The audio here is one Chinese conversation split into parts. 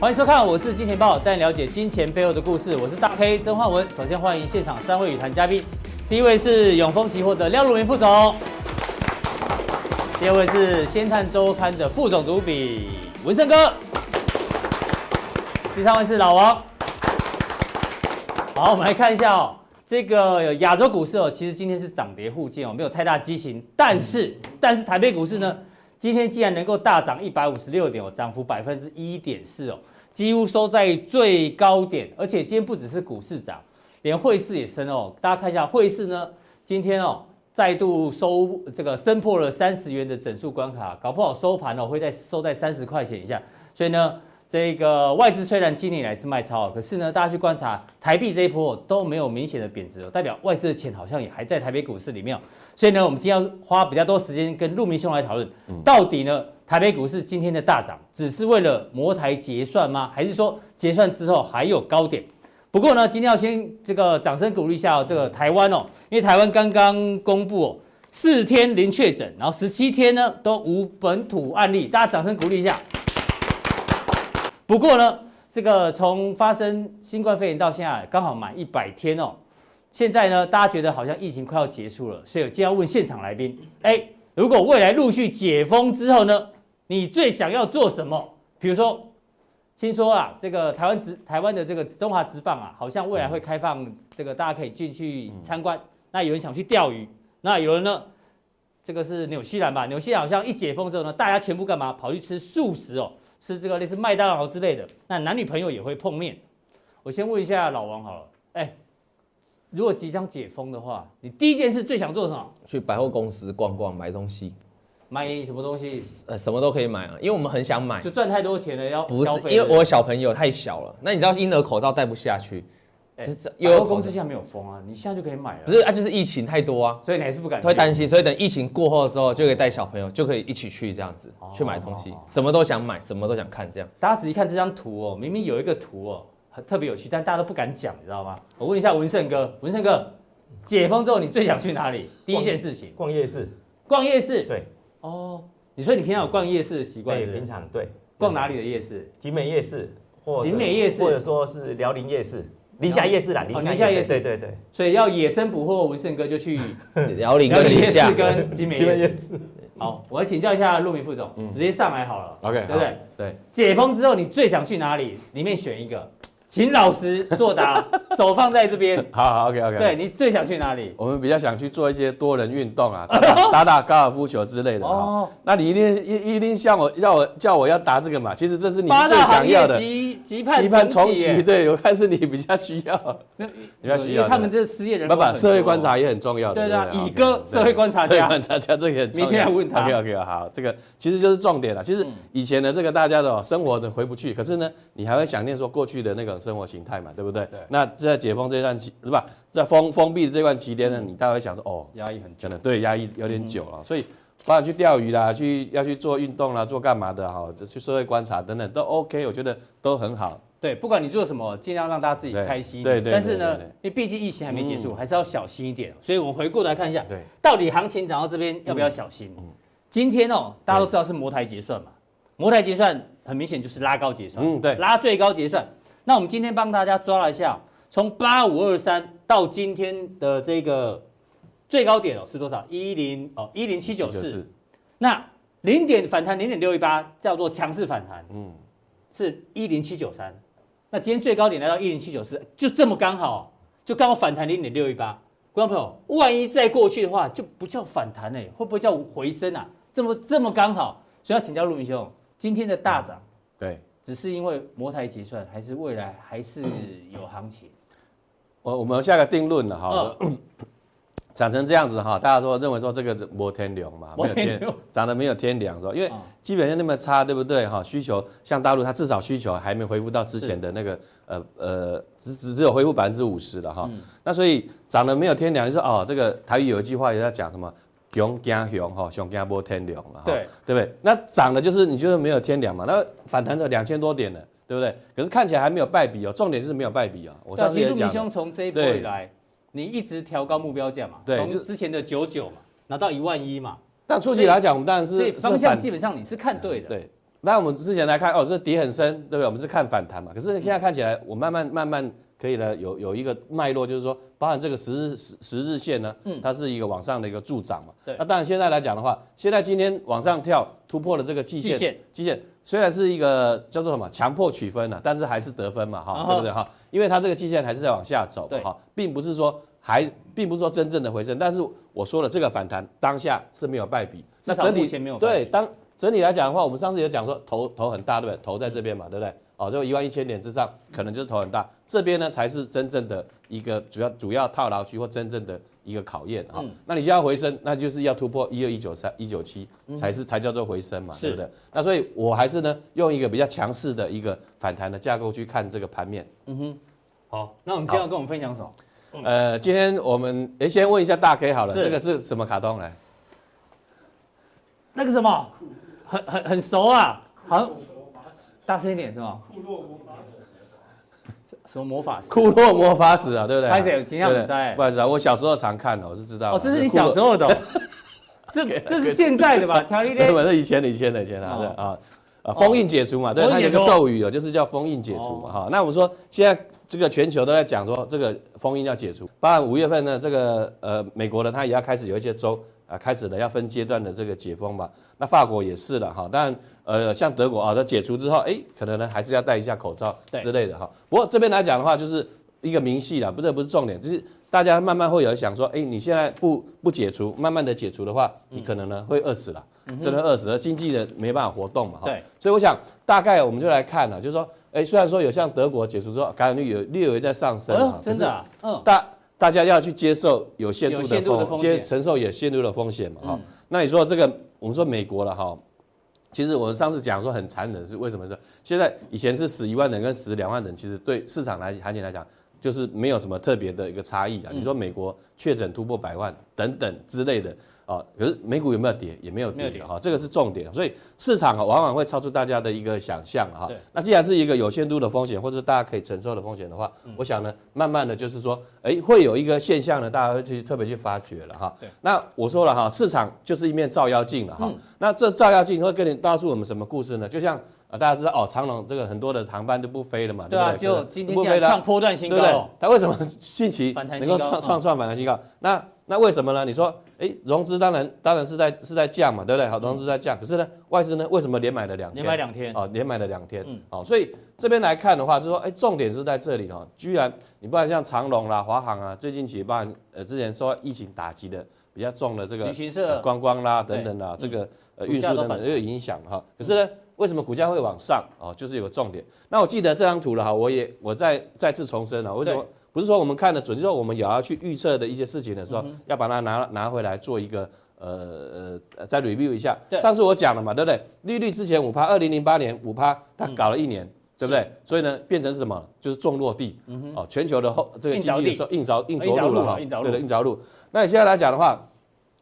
欢迎收看，我是金钱豹，带你了解金钱背后的故事。我是大 K 曾焕文。首先欢迎现场三位语谈嘉宾，第一位是永丰期货的廖如明副总，第二位是先探周刊的副总主笔文胜哥，第三位是老王。好，我们来看一下哦，这个亚洲股市哦，其实今天是涨跌互见哦，没有太大畸形。但是，但是台北股市呢，今天竟然能够大涨一百五十六点哦，涨幅百分之一点四哦。几乎收在最高点，而且今天不只是股市涨，连汇市也升哦。大家看一下汇市呢，今天哦再度收这个升破了三十元的整数关卡，搞不好收盘哦会在收在三十块钱以下。所以呢，这个外资虽然今年以来是卖超，可是呢，大家去观察台币这一波都没有明显的贬值哦，代表外资的钱好像也还在台北股市里面。所以呢，我们今天要花比较多时间跟陆明兄来讨论，到底呢？台北股市今天的大涨，只是为了摩台结算吗？还是说结算之后还有高点？不过呢，今天要先这个掌声鼓励一下这个台湾哦，因为台湾刚刚公布哦，四天零确诊，然后十七天呢都无本土案例，大家掌声鼓励一下。不过呢，这个从发生新冠肺炎到现在刚好满一百天哦，现在呢大家觉得好像疫情快要结束了，所以我今天要问现场来宾，哎，如果未来陆续解封之后呢？你最想要做什么？比如说，听说啊，这个台湾职台湾的这个中华职棒啊，好像未来会开放这个大家可以进去参观。那有人想去钓鱼，那有人呢，这个是纽西兰吧？纽西兰好像一解封之后呢，大家全部干嘛？跑去吃素食哦，吃这个类似麦当劳之类的。那男女朋友也会碰面。我先问一下老王好了，哎，如果即将解封的话，你第一件事最想做什么？去百货公司逛逛，买东西。买什么东西？呃，什么都可以买啊，因为我们很想买，就赚太多钱了，要不是因为我小朋友太小了，那你知道婴儿口罩戴不下去，哎，因为公司现在没有封啊，你现在就可以买了。不是啊，就是疫情太多啊，所以你还是不敢，会担心，所以等疫情过后的时候就可以带小朋友，就可以一起去这样子去买东西，什么都想买，什么都想看这样。大家仔细看这张图哦，明明有一个图哦，很特别有趣，但大家都不敢讲，你知道吗？我问一下文胜哥，文胜哥，解封之后你最想去哪里？第一件事情，逛夜市，逛夜市，对，哦。你说你平常有逛夜市的习惯？对，平常对。逛哪里的夜市？景美夜市，或景美夜市，或者说是辽宁夜市、宁夏夜市啦。宁夏夜市，对对对。所以要野生捕获文胜哥就去 辽宁跟宁夏跟 集美夜市。好，我要请教一下陆明副总，直接上来好了。OK，对不对？对。解封之后你最想去哪里？里面选一个。请老实作答，手放在这边。好好，OK OK。对，你最想去哪里？我们比较想去做一些多人运动啊，打打，打打高尔夫球之类的。哦，那你一定一一定像我要我叫我要答这个嘛？其实这是你最想要的。急急盼重启，对，我看是你比较需要。比较需要。他们这失业人。不不，社会观察也很重要的。对啊，乙哥社会观察家。社会观察家这个很重要。明天来问他。OK OK，好，这个其实就是重点了。其实以前的这个大家的生活的回不去，可是呢，你还会想念说过去的那种生活形态嘛？对不对？对。那在解封这段期是吧？在封封闭的这段期间呢，你大概想说，哦，压抑很久，对，压抑有点久了，所以包括去钓鱼啦，去要去做运动啦，做干嘛的哈？去社会观察等等都 OK，我觉得都很好。对，不管你做什么，尽量让大家自己开心。对对。但是呢，因为毕竟疫情还没结束，还是要小心一点。所以我们回过来看一下，对，到底行情涨到这边要不要小心？今天哦，大家都知道是摩台结算嘛，摩台结算很明显就是拉高结算，嗯，对，拉最高结算。那我们今天帮大家抓了一下，从八五二三到今天的这个最高点哦是多少？一零哦一零七九四。那零点反弹零点六一八叫做强势反弹，嗯，是一零七九三。那今天最高点来到一零七九四，就这么刚好，就刚好反弹零点六一八。观众朋友，万一再过去的话，就不叫反弹哎，会不会叫回升啊？这么这么刚好，所以要请教陆明兄，今天的大涨，对。只是因为摩台结算，还是未来还是有行情？我我们下个定论了哈，涨成这样子哈，大家说认为说这个摩天轮嘛，没有天涨得没有天良是吧？因为基本上那么差，对不对哈？需求像大陆，它至少需求还没恢复到之前的那个呃呃，只只只有恢复百分之五十了哈。那所以涨得没有天良，就是哦，这个台语有一句话也在讲什么？熊惊熊哈，熊惊波天良了，对对不对？那涨的就是你觉得没有天良嘛？那反弹了两千多点了，对不对？可是看起来还没有败笔哦，重点是没有败笔哦。我上次也讲，陆明兄从这一波以来，你一直调高目标价嘛？对，从之前的九九嘛，拿到一万一嘛。但初期来讲，我们当然是方向基本上你是看对的。对，那我们之前来看，哦，这底很深，对不对？我们是看反弹嘛。可是现在看起来，我慢慢慢慢可以了，有有一个脉络，就是说，包含这个十日十十日线呢，嗯，它是一个往上的一个助涨嘛。对。那当然现在来讲的话，现在今天往上跳突破了这个季线，季线，季线虽然是一个叫做什么强迫取分啊，但是还是得分嘛，哈，对不对哈？因为它这个季线还是在往下走，对，哈，并不是说还，并不是说真正的回升，但是我说了这个反弹当下是没有败笔，那整体前没有对当。整体来讲的话，我们上次有讲说头头很大，对不对？头在这边嘛，对不对？哦，就一万一千点之上，可能就是头很大。这边呢才是真正的一个主要主要套牢区或真正的一个考验啊。嗯、那你现在回升，那就是要突破一二一九三一九七才是才叫做回升嘛，是对不对？那所以我还是呢用一个比较强势的一个反弹的架构去看这个盘面。嗯哼。好，那我们今天要跟我们分享什么？呃，今天我们诶先问一下大 K 好了，是这个是什么卡通来？那个什么？很很很熟啊，好像大声一点是吗？库洛魔法使，什么魔法师？库洛魔法石啊，对不对？拍谁？今天不在。不好意思啊，我小时候常看的，我是知道。哦，这是你小时候的，这这是现在的吧？乔一天。不是以前的，以前的，以前的啊啊！封印解除嘛，对，它有个咒语哦，就是叫封印解除嘛哈。那我们说现在这个全球都在讲说这个封印要解除，当然五月份呢，这个呃美国的它也要开始有一些州。啊，开始了要分阶段的这个解封吧。那法国也是了哈，当然，呃，像德国啊，它解除之后，哎，可能呢还是要戴一下口罩之类的哈。不过这边来讲的话，就是一个明细了，不是不是重点，就是大家慢慢会有想说，哎，你现在不不解除，慢慢的解除的话，你可能呢会饿死了，真的饿死了，经济的没办法活动嘛哈。对。所以我想大概我们就来看了，就是说，哎，虽然说有像德国解除之后感染率有略微在上升啊，真的啊，嗯，大。大家要去接受有限度的风，接承受有限度的风险嘛哈。嗯、那你说这个，我们说美国了哈，其实我们上次讲说很残忍是为什么呢？现在以前是死一万人跟死两万人，其实对市场来行情来讲，就是没有什么特别的一个差异啊。你说美国确诊突破百万等等之类的。啊，可是美股有没有跌？也没有跌哈，这个是重点。所以市场啊，往往会超出大家的一个想象哈。那既然是一个有限度的风险，或者大家可以承受的风险的话，我想呢，慢慢的就是说，哎，会有一个现象呢，大家会去特别去发掘了哈。那我说了哈，市场就是一面照妖镜了哈。那这照妖镜会跟你告诉我们什么故事呢？就像啊，大家知道哦，长龙这个很多的航班都不飞了嘛，对不对？就今天创波段新高，对不对？它为什么近期能够创创创反弹新高？那那为什么呢？你说，哎，融资当然当然是在是在降嘛，对不对？好，融资在降，可是呢，外资呢，为什么连买了两天？连买两天，哦，连买了两天，嗯，好，所以这边来看的话，就是说，哎，重点是在这里哦，居然你不然像长隆啦、华航啊，最近几班呃之前受疫情打击的比较重的这个旅行社、观光啦等等啦，这个呃运输等等都有影响哈。可是呢，为什么股价会往上？哦，就是有个重点。那我记得这张图了哈，我也我再再次重申了，为什么？不是说我们看的准，就是说我们也要去预测的一些事情的时候，要把它拿拿回来做一个呃呃再 review 一下。上次我讲了嘛，对不对？利率之前五趴，二零零八年五趴，它搞了一年，对不对？所以呢，变成是什么？就是重落地。哦，全球的后这个经济的时候硬着硬着陆了哈。对的，硬着陆。那你现在来讲的话，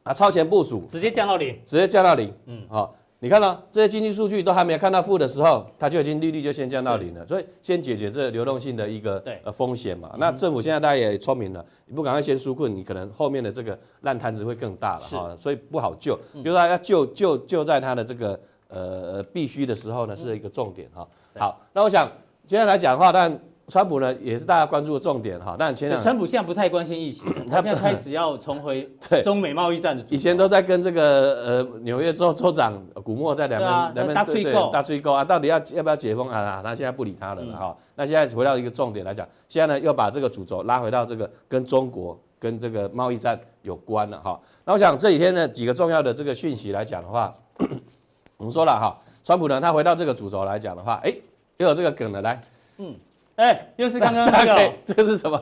啊，超前部署，直接降到零，直接降到零。嗯，好。你看到这些经济数据都还没有看到负的时候，它就已经利率就先降到零了，所以先解决这流动性的一个呃风险嘛。那政府现在大家也聪明了，你不赶快先纾困，你可能后面的这个烂摊子会更大了哈，所以不好救。就是说要救救救在它的这个呃必须的时候呢，是一个重点哈。好，那我想今天来讲的话，但。川普呢，也是大家关注的重点哈，但前两川普现在不太关心疫情，他现在开始要重回 中美贸易战的。以前都在跟这个呃纽约州州长古默在两边两边大吹狗大吹狗啊，到底要要不要解封啊？他现在不理他了哈。那现在回到一个重点来讲，现在呢又把这个主轴拉回到这个跟中国跟这个贸易战有关了哈。那我想这几天呢几个重要的这个讯息来讲的话，我们说了哈，川普呢他回到这个主轴来讲的话，哎又有这个梗了来，嗯。哎，又是刚刚那个，这个是什么？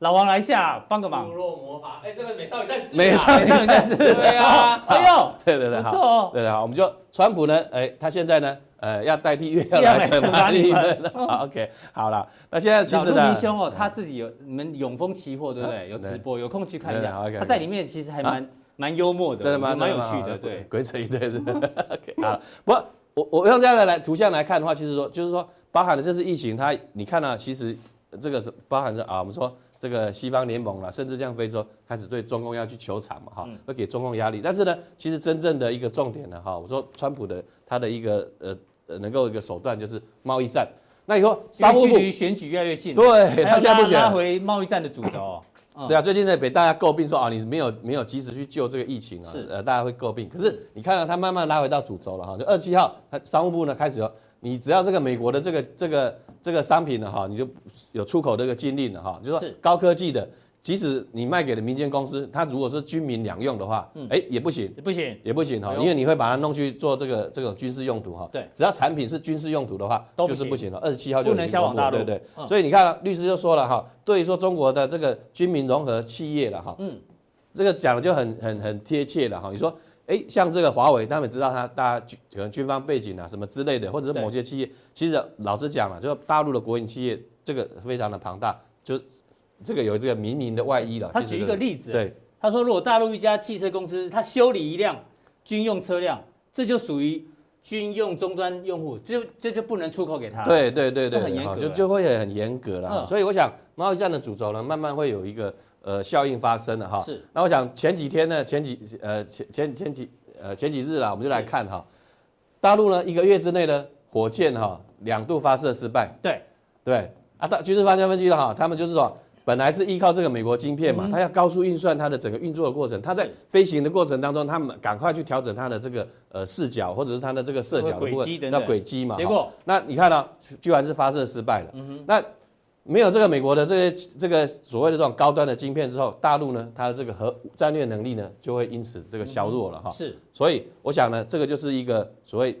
老王来下帮个忙。部落魔法，哎，这个美少女战士。美少女战士，对啊。哎呦，对对对，好，对对好，我们就川普呢，哎，他现在呢，呃，要代替月亮来惩罚你们。好，OK，好了，那现在其实呢，兄哦，他自己有你们永丰期货对不对？有直播，有空去看一下。他在里面其实还蛮蛮幽默的，真的蛮蛮有趣的，对，鬼扯一堆的。OK，好，不过我我用这样的来图像来看的话，其实说就是说，包含的这次疫情，它你看呢，其实。这个是包含着啊，我们说这个西方联盟了，甚至像非洲开始对中共要去求偿嘛，哈，会给中共压力。但是呢，其实真正的一个重点呢，哈，我说川普的他的一个呃呃能够一个手段就是贸易战。那以后商务部距离选举越来越近，对，他现在不选，拉回贸易战的主轴。对啊，最近在被大家诟病说啊，你没有没有及时去救这个疫情啊，是呃，大家会诟病。可是你看到它慢慢拉回到主轴了哈，就二十七号，它商务部呢开始有，你只要这个美国的这个这个这个商品呢哈，你就有出口这个禁令了哈，就是说高科技的。即使你卖给了民间公司，它如果是军民两用的话，哎、嗯，也不行，不行，也不行哈，因为你会把它弄去做这个这种军事用途哈。对，只要产品是军事用途的话，就是不行了。二十七号就不能销往大陆，对对。嗯、所以你看，律师就说了哈，对于说中国的这个军民融合企业了哈，嗯，这个讲的就很很很贴切了哈。你说，哎，像这个华为，他们知道他大家可能军方背景啊什么之类的，或者是某些企业，其实老实讲了，就大陆的国营企业这个非常的庞大，就。这个有这个明明的外衣了。他举一个例子，对，他说如果大陆一家汽车公司，他修理一辆军用车辆，这就属于军用终端用户，这这就不能出口给他。对对对对，很严格，就就会很严格了。嗯、所以我想贸易战的主轴呢，慢慢会有一个呃效应发生了哈。是。那我想前几天呢，前几呃前前前几呃前几日啦，我们就来看哈，大陆呢一个月之内呢火箭哈两度发射失败。对对啊，大军事专家分析了哈，他们就是说。本来是依靠这个美国晶片嘛，它要高速运算它的整个运作的过程，它在飞行的过程当中，他们赶快去调整它的这个呃视角或者是它的这个射角的部分，要轨迹嘛。结果，那你看到居然是发射失败了。那没有这个美国的这些这个所谓的这种高端的晶片之后，大陆呢，它的这个核战略能力呢，就会因此这个削弱了哈。是。所以我想呢，这个就是一个所谓。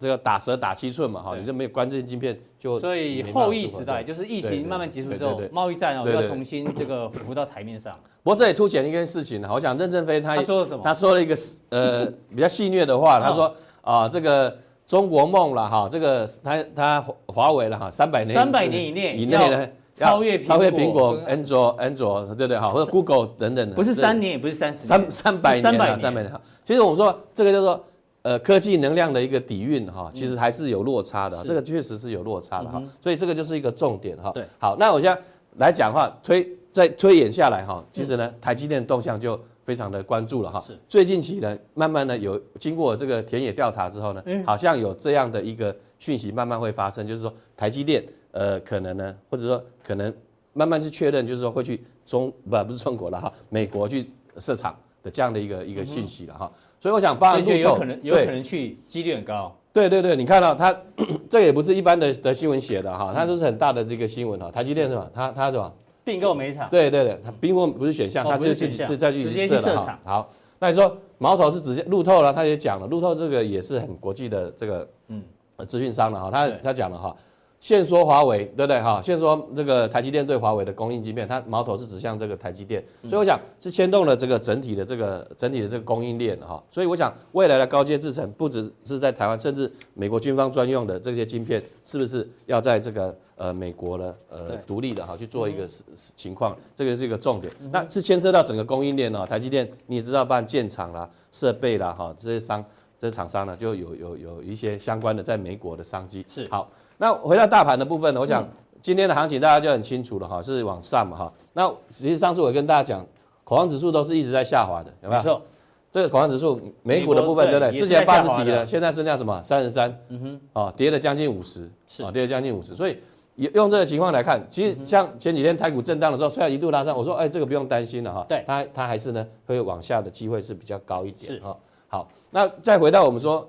这个打蛇打七寸嘛，哈，你就没有关键晶片就。所以后疫时代就是疫情慢慢结束之后，贸易战啊要重新这个浮到台面上。不过这也凸显一件事情，我想任正非他他说了什么？他说了一个呃比较戏谑的话，他说啊这个中国梦了哈，这个他他华为了哈，三百年三百年以内以内呢超越超越苹果、安卓、安卓对不对哈，或者 Google 等等的。不是三年，也不是三十三三百年啊，三百年。其实我们说这个叫做。呃，科技能量的一个底蕴哈，其实还是有落差的，嗯、这个确实是有落差的哈，嗯、所以这个就是一个重点哈。对，好，那我现在来讲话推再推演下来哈，其实呢，台积电的动向就非常的关注了哈。是，最近期呢，慢慢的有经过这个田野调查之后呢，好像有这样的一个讯息慢慢会发生，就是说台积电呃可能呢，或者说可能慢慢去确认，就是说会去中不不是中国了哈，美国去设厂的这样的一个一个信息了哈。所以我想，包含路透有可能有可能去，几率很高。对对对，你看到它，这也不是一般的的新闻写的哈，它这是很大的这个新闻哈。台积电是吧？它它是吧？并购煤厂。对对对，它并购不是选项，它是自己是再去设的哈。好，那你说矛头是直接路透了，他也讲了，路透这个也是很国际的这个嗯资讯商了哈，他他讲了哈。现说华为对不对哈？现说这个台积电对华为的供应晶片，它矛头是指向这个台积电，所以我想是牵动了这个整体的这个整体的这个供应链哈。所以我想未来的高阶制程不只是在台湾，甚至美国军方专用的这些晶片，是不是要在这个呃美国呢呃独立的哈去做一个情况？这个是一个重点。那是牵涉到整个供应链哦。台积电你也知道，办建厂啦、设备啦哈，这些商这些厂商呢，就有有有一些相关的在美国的商机是好。那回到大盘的部分呢，我想今天的行情大家就很清楚了哈，是往上嘛哈。那实际上次我跟大家讲，恐慌指数都是一直在下滑的，有没有？没错。这个恐慌指数美股的部分对不对？之前八十几了，现在剩下什么？三十三。嗯哼。啊，跌了将近五十。是。啊，跌了将近五十。所以用这个情况来看，其实像前几天台股震荡的时候，虽然一度拉上，我说哎，这个不用担心了哈。对。它它还是呢会往下的机会是比较高一点。是。哈。好，那再回到我们说。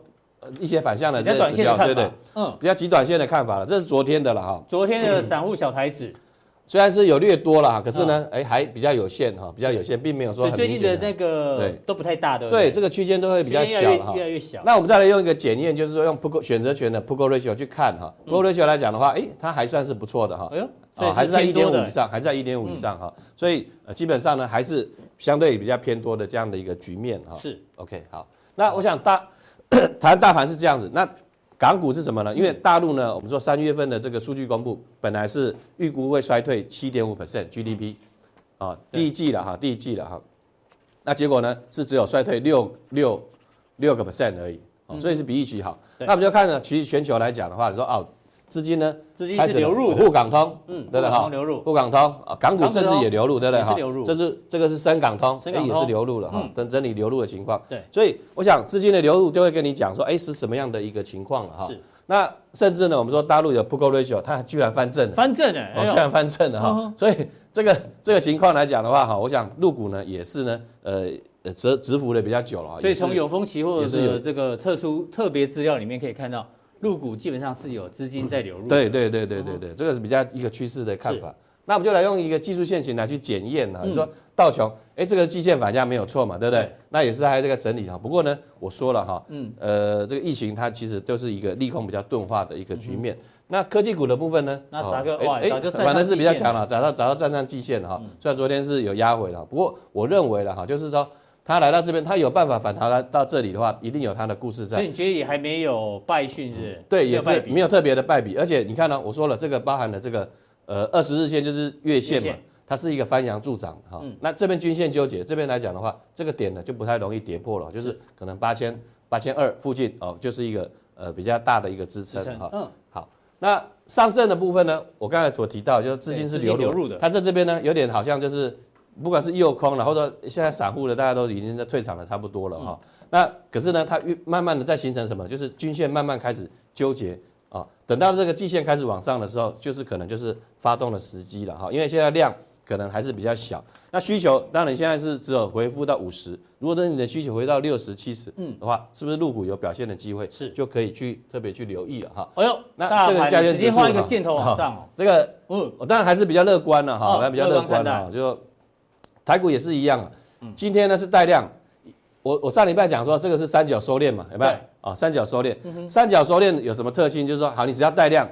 一些反向的这些指标，对对，嗯，比较极短线的看法了，这是昨天的了哈。昨天的散户小台子虽然是有略多了，可是呢，哎，还比较有限哈，比较有限，并没有说很最近的那个对。都不太大的，对，这个区间都会比较小哈，越来越小。那我们再来用一个检验，就是说用 put 选择权的 put call ratio 去看哈，put call ratio 来讲的话，哎，它还算是不错的哈，哎呦，啊，还是在一点五以上，还是在一点五以上哈，所以基本上呢，还是相对比较偏多的这样的一个局面哈。是，OK，好，那我想大。台湾大盘是这样子，那港股是什么呢？因为大陆呢，我们说三月份的这个数据公布，本来是预估会衰退七点五 percent GDP，啊，第一季了哈，第一季了哈，那结果呢是只有衰退六六六个 percent 而已，所以是比预期好。那我们就看呢，其实全球来讲的话，你说哦，资金呢，资金是流入的，沪港通，嗯，对不对哈？流入，沪港通啊，港股甚至也流入，对不对哈？流入，这是这个是深港通，深港通也是流入了哈，等整理流入的情况。对，所以我想资金的流入就会跟你讲说，哎，是什么样的一个情况了哈？是。那甚至呢，我们说大陆有 Put Ratio，它居然翻正了，翻正了，哦，居然翻正了哈。所以这个这个情况来讲的话哈，我想入股呢也是呢，呃。呃，蛰蛰伏的比较久了，所以从永丰期货的这个特殊特别资料里面可以看到，陆股基本上是有资金在流入。对对对对对对，这个是比较一个趋势的看法。那我们就来用一个技术线型来去检验啊，你说道琼，哎，这个季线反价没有错嘛，对不对？那也是还这个整理哈。不过呢，我说了哈，嗯，呃，这个疫情它其实就是一个利空比较钝化的一个局面。那科技股的部分呢？那啥个？哎哎，反正是比较强了，找到找到站上季线哈。虽然昨天是有压回了，不过我认为了哈，就是说。他来到这边，他有办法反弹来到这里的话，一定有他的故事在。所以你觉得也还没有败讯是，是？对，也是没有特别的败笔。而且你看呢，我说了，这个包含了这个呃二十日线就是月线嘛，它是一个翻阳助涨哈。那这边均线纠结，这边来讲的话，这个点呢就不太容易跌破了，就是可能八千八千二附近哦，就是一个呃比较大的一个支撑哈。嗯，好，那上证的部分呢，我刚才所提到就是资金是流入的，它在这边呢有点好像就是。不管是右空了，或者现在散户的，大家都已经在退场了差不多了哈。那可是呢，它越慢慢的在形成什么？就是均线慢慢开始纠结啊。等到这个季线开始往上的时候，就是可能就是发动的时机了哈。因为现在量可能还是比较小，那需求当然现在是只有回复到五十。如果说你的需求回到六十、七十，嗯的话，是不是入股有表现的机会？是，就可以去特别去留意了哈。哎呦，那这个价钱直接画一个箭头往上哦。这个嗯，我当然还是比较乐观了哈，还比较乐观的就。台股也是一样啊，今天呢是带量，我我上礼拜讲说这个是三角收敛嘛，有没有？啊，三角收敛，三角收敛有什么特性？就是说，好，你只要带量，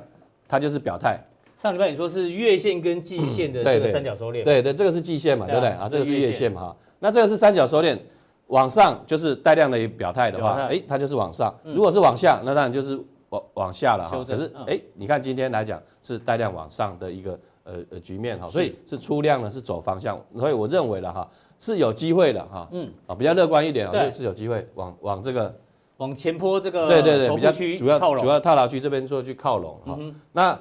它就是表态。上礼拜你说是月线跟季线的这个三角收敛，对对，这个是季线嘛，对不对？啊，这个是月线嘛，哈，那这个是三角收敛，往上就是带量的表态的话，哎，它就是往上；如果是往下，那当然就是往往下了哈。可是，哎，你看今天来讲是带量往上的一个。呃呃，局面哈，所以是出量呢，是走方向，所以我认为了哈，是有机会的哈，嗯，啊，比较乐观一点啊，所以是有机会往往这个往前坡这个对对对，比较主要主要套牢区这边做去靠拢哈，那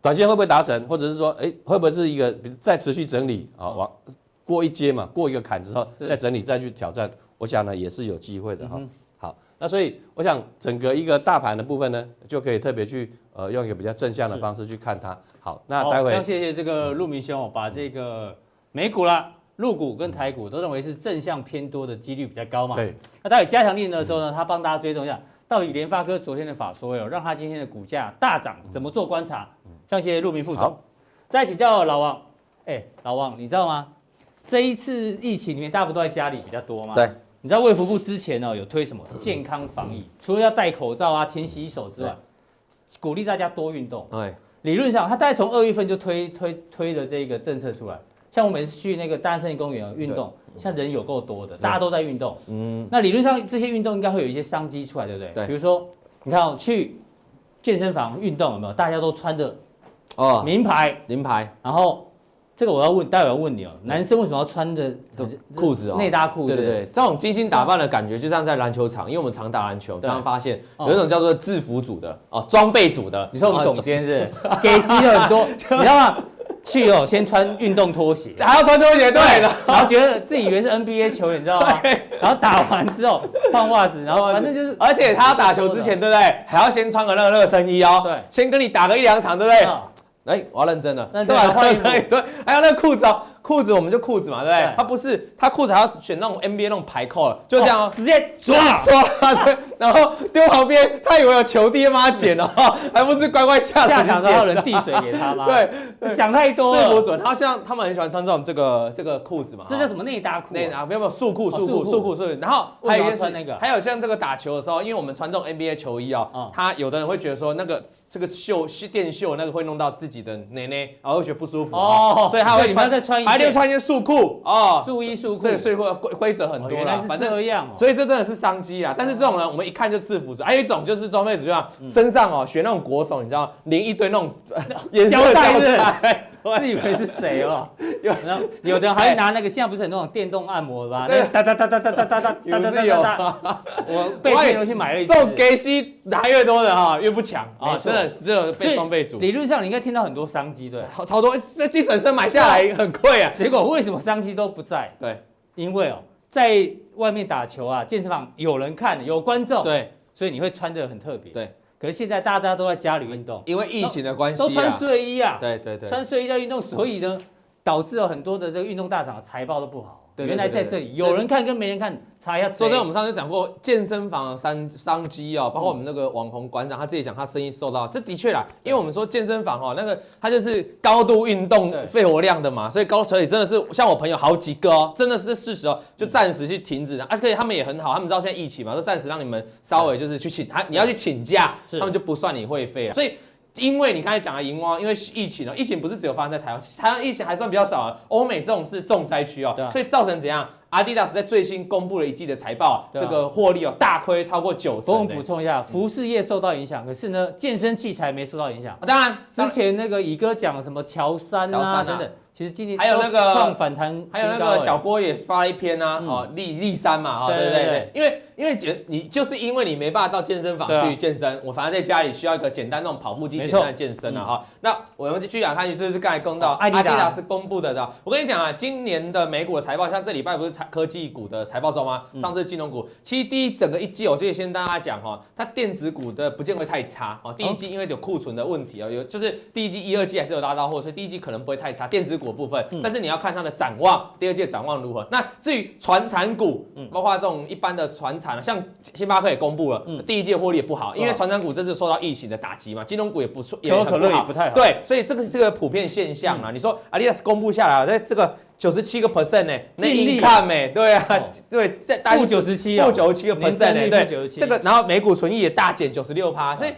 短线会不会达成，或者是说，哎，会不会是一个再持续整理啊，往过一阶嘛，过一个坎之后再整理再去挑战，我想呢也是有机会的哈。好，那所以我想整个一个大盘的部分呢，就可以特别去。呃，用一个比较正向的方式去看它。好，那待会。非常谢谢这个陆明兄，把这个美股啦、陆股跟台股都认为是正向偏多的几率比较高嘛。对。那待会加强力的时候呢，他帮大家追踪一下，到底联发科昨天的法说有让他今天的股价大涨，怎么做观察？非常谢谢陆明副总。好再请教老王，哎，老王，你知道吗？这一次疫情里面，大家不都在家里比较多吗？对。你知道卫福部之前呢有推什么健康防疫？除了要戴口罩啊、勤洗手之外。鼓励大家多运动。对，理论上，他大概从二月份就推推推的这个政策出来。像我每次去那个大安森林公园运动，像人有够多的，大家都在运动。嗯，那理论上这些运动应该会有一些商机出来，对不对？对。比如说，你看去健身房运动有没有？大家都穿着哦名牌名牌，然后。这个我要问，待会要问你哦。男生为什么要穿着裤子哦？内搭裤？对对对，这种精心打扮的感觉，就像在篮球场，因为我们常打篮球，常常发现有一种叫做制服组的哦，装备组的。你说我们总监是给息有很多，你知道吗？去哦，先穿运动拖鞋，还要穿拖鞋，对的。然后觉得自己以为是 NBA 球员，你知道吗？然后打完之后换袜子，然后反正就是，而且他要打球之前，对不对？还要先穿个那个热身衣哦，对，先跟你打个一两场，对不对？哎，我要认真了，认真换衣服，对，还有那个裤子哦，裤子我们就裤子嘛，对不对？他不是，他裤子还要选那种 NBA 那种排扣，就这样哦，直接抓抓，对，然后丢旁边，他以为有球爹妈捡了，还不是乖乖下下场之后人递水给他吗？对，想太多了，这不准。他像他们很喜欢穿这种这个这个裤子嘛，这叫什么内搭裤？内搭没有没有束裤束裤束裤束裤，然后还有一个那个，还有像这个打球的时候，因为我们穿这种 NBA 球衣哦，他有的人会觉得说那个这个袖电袖那个会弄到自己。的内内，然后会觉得不舒服哦，所以他会穿再穿，还得穿一些束裤哦，束衣束裤，所以所以规规则很多啦，反正这样，所以这真的是商机啦。但是这种人，我们一看就制服组，还有一种就是装备组，就像身上哦，选那种国手，你知道，连一堆那种 颜色胶带，自以为是谁哦？有，有的人还拿那个，现在不是很多种电动按摩的吗？哒哒哒哒哒哒哒哒哒哒哒哒。我被骗又去买了一次。这种给息拿越多的哈，越不强啊！真的只有被双倍组。理论上你应该听到很多商机，对，超多。这精准生买下来很贵啊，结果为什么商机都不在？对，因为哦，在外面打球啊，健身房有人看，有观众，对，所以你会穿得很特别。对。可是现在大家都在家里运动，因为疫情的关系，都穿睡衣啊。对对对，穿睡衣在运动，所以呢，导致了很多的这个运动大厂的财报都不好。原来在这里有人看跟没人看差一下。昨天我们上次讲过健身房的商商机哦，包括我们那个网红馆长他自己讲，他生意受到这的确啦，因为我们说健身房哦，那个它就是高度运动肺活量的嘛，所以高所以真的是像我朋友好几个哦，真的是这事实哦，就暂时去停止。了，而且他们也很好，他们知道现在疫情嘛，就暂时让你们稍微就是去请他，你要去请假，他们就不算你会费了，所以。因为你刚才讲的银光，因为疫情哦，疫情不是只有发生在台湾，台湾疫情还算比较少啊。欧美这种是重灾区哦，所以造成怎样？Adidas 在最新公布了一季的财报，这个获利哦大亏超过九成。我们补充一下，服饰业受到影响，可是呢，健身器材没受到影响。当然，之前那个乙哥讲什么乔山啊等等。其实今年还有那个创反弹，还有那个小郭也发了一篇啊，哦，立立三嘛，哈，对对对，因为因为觉你就是因为你没办法到健身房去健身，我反而在家里需要一个简单那种跑步机简单的健身啊，哈，那我们就继续讲下去，这是刚才公道，阿迪达斯公布的，的，我跟你讲啊，今年的美股的财报，像这礼拜不是财科技股的财报周吗？上次金融股，其实第一整个一季，我就先跟大家讲哈，它电子股的不见会太差哦，第一季因为有库存的问题啊，有就是第一季一二季还是有拉到货，所以第一季可能不会太差，电子股部分，但是你。要看它的展望，第二季展望如何？那至于传产股，包括这种一般的传产，像星巴克也公布了，第一季获利也不好，因为传产股这次受到疫情的打击嘛，金融股也不错，可口可乐也不太好，对，所以这个是这个普遍现象啊。你说阿迪达斯公布下来，在这个。九十七个 percent 呢，净利。看没？对啊，对，在负九十七啊，负九十七个 percent 呢，对，这个然后每股纯益也大减九十六趴，所以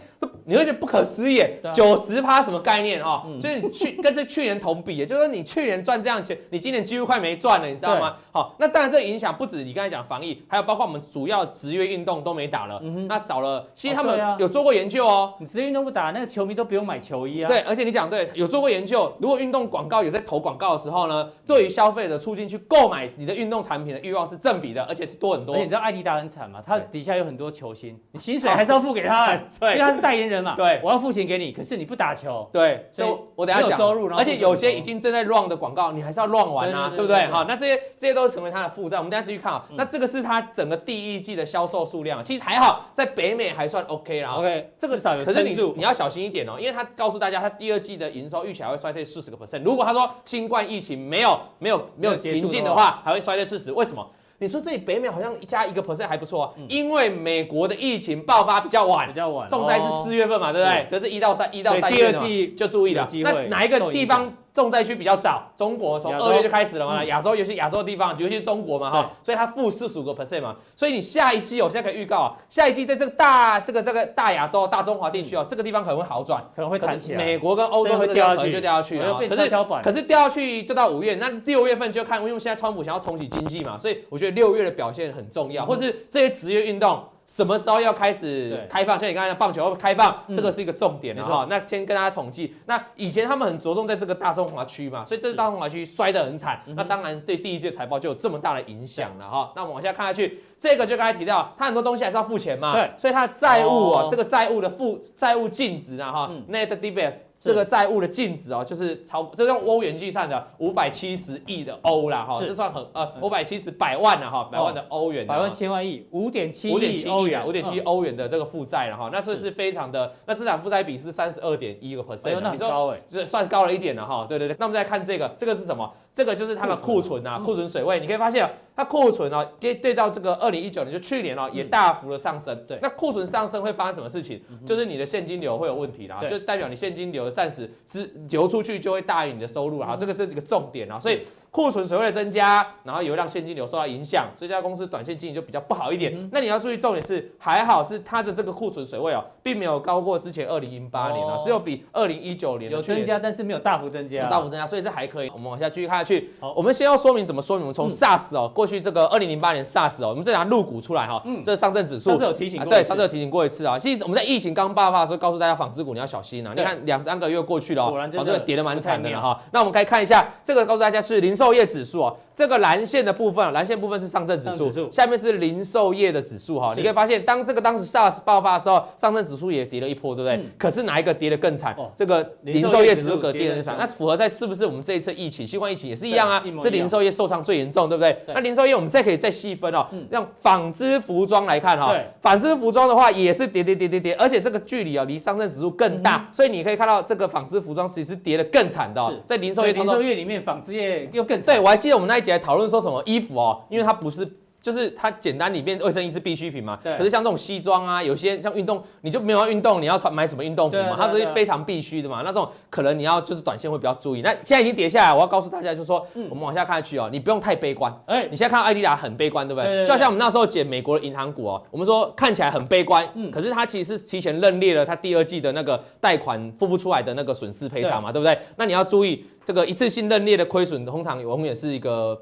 你会觉得不可思议，九十趴什么概念哈？就是你去跟这去年同比，也就是说你去年赚这样钱，你今年几乎快没赚了，你知道吗？好，那当然这影响不止你刚才讲防疫，还有包括我们主要职业运动都没打了，那少了。其实他们有做过研究哦，你职业运动不打，那个球迷都不用买球衣啊。对，而且你讲对，有做过研究，如果运动广告有在投广告的时候呢，对于消费者促进去购买你的运动产品的欲望是正比的，而且是多很多。而且你知道艾迪达很惨嘛？他底下有很多球星，你薪水还是要付给他，因为他是代言人嘛。对，我要付钱给你，可是你不打球。对，所以我等下讲收入，而且有些已经正在 run 的广告，你还是要 run 完啊，对不对？好，那这些这些都是成为他的负债。我们等下继续看啊。那这个是他整个第一季的销售数量，其实还好，在北美还算 OK 啦。OK，这个可是你你要小心一点哦，因为他告诉大家，他第二季的营收预期还会衰退四十个 percent。如果他说新冠疫情没有没有没有平静的话，还会衰退四十，为什么？你说这里北美好像一加一个 percent 还不错啊，因为美国的疫情爆发比较晚，比较晚，重灾是四月份嘛，对不对？可是一到三一到三月第二季就注意了，那哪一个地方？重灾区比较早，中国从二月就开始了嘛，亚洲尤其亚洲的地方，尤其是中国嘛哈，所以它负四十五个 percent 嘛，所以你下一季我现在可以预告啊，下一季在这个大这个这个大亚洲大中华地区哦，这个地方可能会好转，可能会弹起来，美国跟欧洲会掉下去，就掉下去啊，可是可是掉下去就到五月，那六月份就看，因为现在川普想要重启经济嘛，所以我觉得六月的表现很重要，或是这些职业运动。什么时候要开始开放？像你刚才讲棒球要开放，这个是一个重点，没错。那先跟大家统计，那以前他们很着重在这个大中华区嘛，所以这个大中华区摔得很惨，那当然对第一届财报就有这么大的影响了哈。那我们往下看下去，这个就刚才提到，它很多东西还是要付钱嘛，对，所以它的债务啊，这个债务的负债务净值啊哈，net debt。这个债务的净值哦，就是超，这用欧元计算的五百七十亿的欧啦哈，这算很呃五百七十百万了哈，百万的欧元，百万千万亿，五点七五点七欧元，五点七欧元的这个负债了哈，那是是。非常的，那资产负债比是三十二点一个 percent，那很高哎，是算高了一点了哈，对对对，那我们再看这个，这个是什么？这个就是它的库存啊，库存水位，你可以发现它库存啊，对对照这个二零一九年就去年哦，也大幅的上升。对，那库存上升会发生什么事情？就是你的现金流会有问题啦，就代表你现金流暂时只流出去就会大于你的收入啊，这个是一个重点啊，所以库存水位的增加，然后也会让现金流受到影响，所以这家公司短线经营就比较不好一点。嗯、那你要注意重点是，还好是它的这个库存水位哦，并没有高过之前二零零八年啊，哦、只有比二零一九年有增加，但是没有大幅增加，大幅增加，所以这还可以。我们往下继续看下去。好，我们先要说明怎么说明。我们从 SARS 哦，过去这个二零零八年 SARS 哦，我们再拿入股出来哈，嗯，这是上证指数，上次有提醒过、啊，对，上次有提醒过一次啊。其实我们在疫情刚爆发的时候，告诉大家纺织股你要小心啊。你看两三个月过去了，果然这个跌得蛮惨的了哈。那我们可以看一下这个，告诉大家是零售业指数哦。这个蓝线的部分，蓝线部分是上证指数，下面是零售业的指数哈。你可以发现，当这个当时 SARS 爆发的时候，上证指数也跌了一波，对不对？可是哪一个跌得更惨？这个零售业指数跌得更惨。那符合在是不是我们这一次疫情，新冠疫情也是一样啊？是零售业受伤最严重，对不对？那零售业我们再可以再细分哦，让纺织服装来看哈。纺织服装的话也是跌跌跌跌跌，而且这个距离啊离上证指数更大，所以你可以看到这个纺织服装其实是跌得更惨的。在零售业零售业里面，纺织业又对，我还记得我们那一集还讨论说什么。衣服哦，因为它不是，就是它简单里面卫生衣是必需品嘛。对。可是像这种西装啊，有些像运动，你就没有要运动，你要穿买什么运动服嘛？它都是非常必须的嘛。那这种可能你要就是短线会比较注意。那现在已经跌下来，我要告诉大家，就是说，我们往下看下去哦，你不用太悲观。哎，你现在看到艾迪达很悲观，对不对？就好像我们那时候解美国的银行股哦，我们说看起来很悲观，嗯，可是它其实是提前认列了它第二季的那个贷款付不出来的那个损失赔偿嘛，对不对？那你要注意这个一次性认列的亏损，通常永远是一个。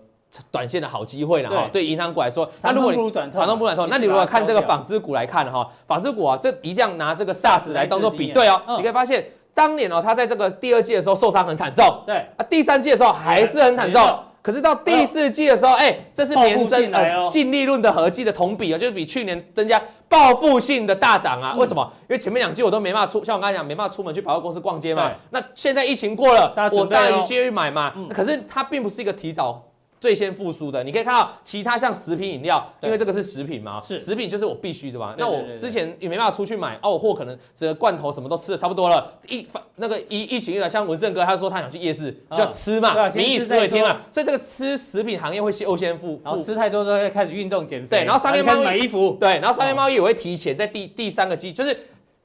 短线的好机会了哈，对银行股来说，那如果你长痛不如短痛，那你如果看这个纺织股来看哈，纺织股啊，这一样拿这个 SARS 来当做比对哦，你可以发现当年哦，它在这个第二季的时候受伤很惨重，对。啊，第三季的时候还是很惨重，可是到第四季的时候，哎，这是年增呃净利润的合计的同比啊，就是比去年增加报复性的大涨啊，为什么？因为前面两季我都没办法出，像我刚才讲，没办法出门去百货公司逛街嘛，那现在疫情过了，我当然继续买嘛，可是它并不是一个提早。最先复苏的，你可以看到其他像食品饮料，因为这个是食品嘛，是。食品就是我必须的嘛。那我之前也没办法出去买，哦，我货可能这个罐头什么都吃的差不多了，一那个疫疫情一来，像文胜哥他说他想去夜市就要吃嘛，民以食为天嘛，所以这个吃食品行业会优先复，然后吃太多之后开始运动减肥，对，然后商业贸易买衣服，对，然后商业贸易也会提前在第第三个季，就是